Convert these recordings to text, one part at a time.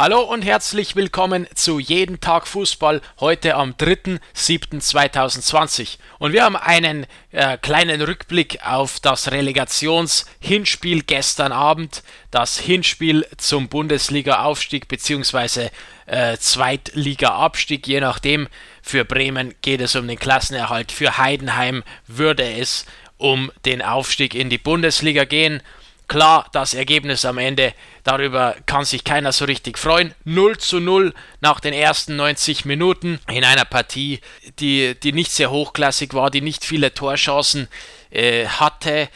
Hallo und herzlich willkommen zu Jeden Tag Fußball heute am 3.7.2020. Und wir haben einen äh, kleinen Rückblick auf das Relegations-Hinspiel gestern Abend, das Hinspiel zum Bundesliga-Aufstieg bzw. Äh, Zweitliga-Abstieg, je nachdem. Für Bremen geht es um den Klassenerhalt, für Heidenheim würde es um den Aufstieg in die Bundesliga gehen. Klar, das Ergebnis am Ende, darüber kann sich keiner so richtig freuen. 0 zu 0 nach den ersten 90 Minuten in einer Partie, die, die nicht sehr hochklassig war, die nicht viele Torchancen äh, hatte.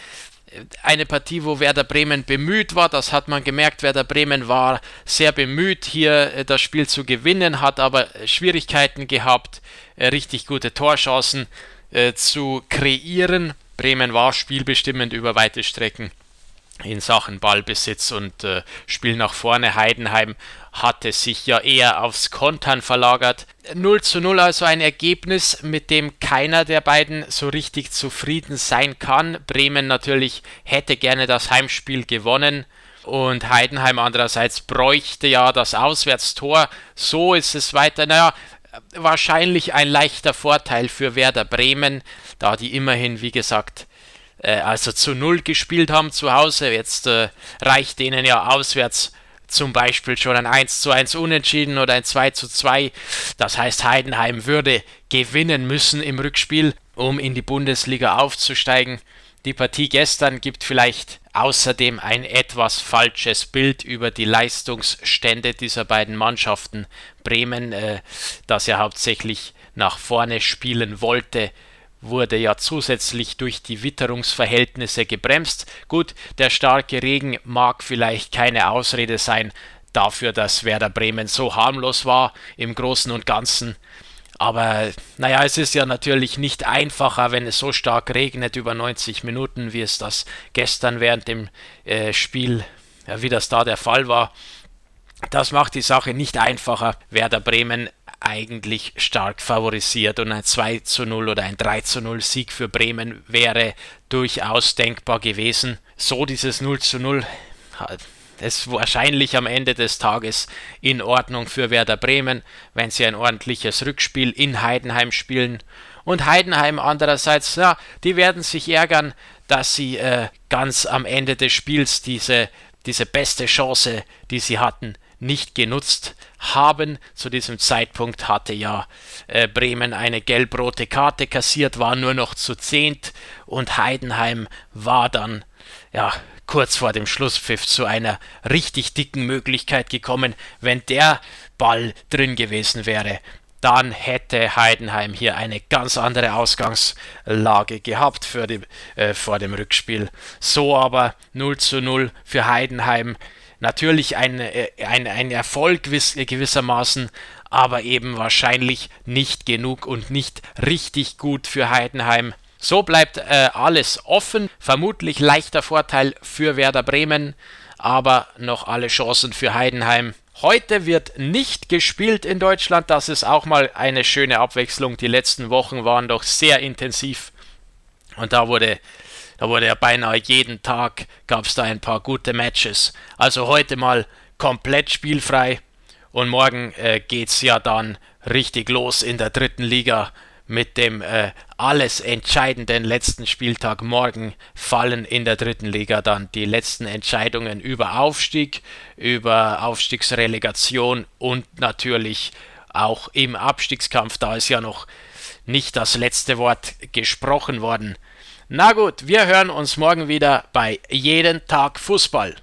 Eine Partie, wo Werder Bremen bemüht war, das hat man gemerkt. Werder Bremen war sehr bemüht, hier äh, das Spiel zu gewinnen, hat aber Schwierigkeiten gehabt, äh, richtig gute Torchancen äh, zu kreieren. Bremen war spielbestimmend über weite Strecken in Sachen Ballbesitz und äh, Spiel nach vorne. Heidenheim hatte sich ja eher aufs Kontern verlagert. 0 zu 0 also ein Ergebnis, mit dem keiner der beiden so richtig zufrieden sein kann. Bremen natürlich hätte gerne das Heimspiel gewonnen. Und Heidenheim andererseits bräuchte ja das Auswärtstor. So ist es weiter. Naja, wahrscheinlich ein leichter Vorteil für Werder Bremen, da die immerhin, wie gesagt, äh, also zu Null gespielt haben zu Hause. Jetzt äh, reicht denen ja auswärts zum Beispiel schon ein 1 zu 1 Unentschieden oder ein 2 zu 2. Das heißt, Heidenheim würde gewinnen müssen im Rückspiel, um in die Bundesliga aufzusteigen. Die Partie gestern gibt vielleicht außerdem ein etwas falsches Bild über die Leistungsstände dieser beiden Mannschaften. Bremen, äh, das ja hauptsächlich nach vorne spielen wollte, wurde ja zusätzlich durch die Witterungsverhältnisse gebremst. Gut, der starke Regen mag vielleicht keine Ausrede sein dafür, dass Werder Bremen so harmlos war im Großen und Ganzen. Aber naja, es ist ja natürlich nicht einfacher, wenn es so stark regnet über 90 Minuten, wie es das gestern während dem äh, Spiel, ja, wie das da der Fall war. Das macht die Sache nicht einfacher. Werder Bremen eigentlich stark favorisiert und ein 2 zu 0 oder ein 3 zu 0 Sieg für Bremen wäre durchaus denkbar gewesen. So dieses 0 zu 0 ist wahrscheinlich am Ende des Tages in Ordnung für Werder Bremen, wenn sie ein ordentliches Rückspiel in Heidenheim spielen. Und Heidenheim andererseits, ja, die werden sich ärgern, dass sie äh, ganz am Ende des Spiels diese, diese beste Chance, die sie hatten, nicht genutzt haben. Zu diesem Zeitpunkt hatte ja äh, Bremen eine gelb-rote Karte kassiert, war nur noch zu zehnt und Heidenheim war dann ja kurz vor dem Schlusspfiff zu einer richtig dicken Möglichkeit gekommen. Wenn der Ball drin gewesen wäre, dann hätte Heidenheim hier eine ganz andere Ausgangslage gehabt für die, äh, vor dem Rückspiel. So aber 0 zu 0 für Heidenheim natürlich ein, äh, ein, ein Erfolg gewissermaßen, aber eben wahrscheinlich nicht genug und nicht richtig gut für Heidenheim. So bleibt äh, alles offen, vermutlich leichter Vorteil für Werder Bremen, aber noch alle Chancen für Heidenheim. Heute wird nicht gespielt in Deutschland, das ist auch mal eine schöne Abwechslung. Die letzten Wochen waren doch sehr intensiv und da wurde da wurde ja beinahe jeden Tag gab es da ein paar gute Matches. Also heute mal komplett spielfrei und morgen äh, es ja dann richtig los in der dritten Liga mit dem äh, alles entscheidenden letzten Spieltag. Morgen fallen in der dritten Liga dann die letzten Entscheidungen über Aufstieg, über Aufstiegsrelegation und natürlich auch im Abstiegskampf. Da ist ja noch nicht das letzte Wort gesprochen worden. Na gut, wir hören uns morgen wieder bei Jeden Tag Fußball.